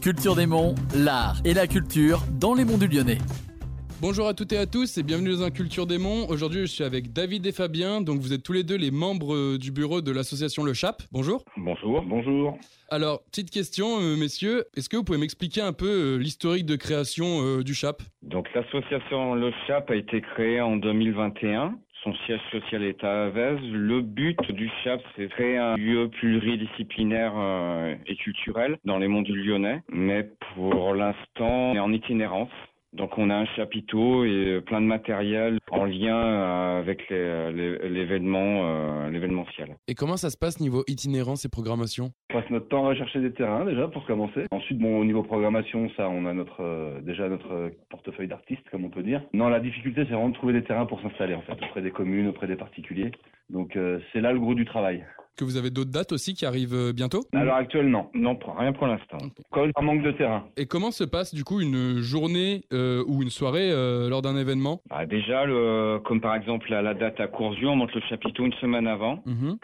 Culture des Monts, l'art et la culture dans les monts du Lyonnais. Bonjour à toutes et à tous et bienvenue dans un Culture des Monts. Aujourd'hui, je suis avec David et Fabien. Donc, vous êtes tous les deux les membres euh, du bureau de l'association Le Chap. Bonjour. Bonjour, bonjour. Alors, petite question, euh, messieurs. Est-ce que vous pouvez m'expliquer un peu euh, l'historique de création euh, du Chap? Donc l'association Le Chap a été créée en 2021. Son siège social est à Avez. Le but du CHAP, c'est créer un lieu pluridisciplinaire euh, et culturel dans les monts du Lyonnais. Mais pour l'instant, on est en itinérance. Donc on a un chapiteau et plein de matériel en lien euh, avec les- l'événement euh, l'événementiel. Et comment ça se passe niveau itinérance et programmation? On passe notre temps à rechercher des terrains déjà pour commencer. Ensuite, bon, au niveau programmation, ça, on a notre euh, déjà notre euh, portefeuille d'artistes, comme on peut dire. Non, la difficulté, c'est vraiment de trouver des terrains pour s'installer en fait, auprès des communes, auprès des particuliers. Donc euh, c'est là le gros du travail. Que vous avez d'autres dates aussi qui arrivent euh, bientôt? À l'heure actuelle, non. Rien pour l'instant. Cause d'un manque de terrain. Et comment se passe du coup une journée euh, ou une soirée euh, lors d'un événement? Bah, déjà, le, comme par exemple à la date à Courzieu, on monte le chapiteau une semaine avant. Mhm.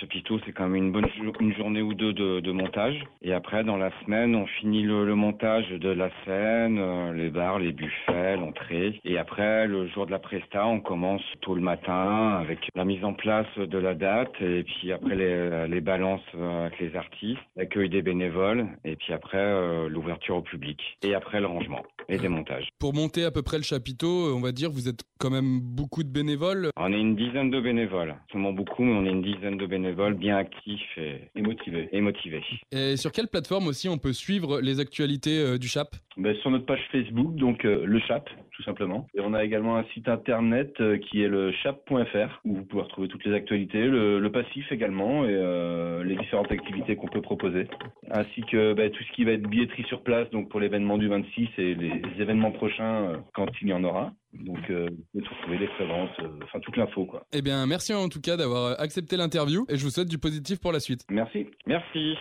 Chapiteau, c'est quand même une bonne journée ou deux de, montage. Et après, dans la semaine, on finit le, montage de la scène, euh, les bars, les buffets, l'entrée. Et après, le jour de la presta, on commence tôt le matin avec la mise en place de la date. Et puis après, les, les balances euh, avec les artistes, l'accueil des bénévoles. Et puis après, euh, l'ouverture au public. Et après, le rangement et des montages. Pour monter à peu près le chapiteau, euh, on va dire, vous êtes quand même beaucoup de bénévoles. On est une dizaine de bénévoles. Seulement beaucoup, mais on est une dizaine de bénévoles bien actifs et, Et motivé. et motivés. Et sur quelle plateforme aussi on peut suivre les actualités euh, du Chap? Ben, sur notre page Facebook, donc euh, le Chap, tout simplement. Et on a également un site internet euh, qui est le chap.fr où vous pouvez retrouver toutes les actualités, le, le passif également et euh, les différentes activités qu'on peut proposer, ainsi que ben, tout ce qui va être billetterie sur place, donc pour l'événement du 26 et les, événements prochains euh, quand il y en aura. Donc euh, vous pouvez trouver les prévences, euh, enfin toute l'info quoi. Eh bien, merci en tout cas d'avoir accepté l'interview et je vous souhaite du positif pour la suite. Merci. Merci.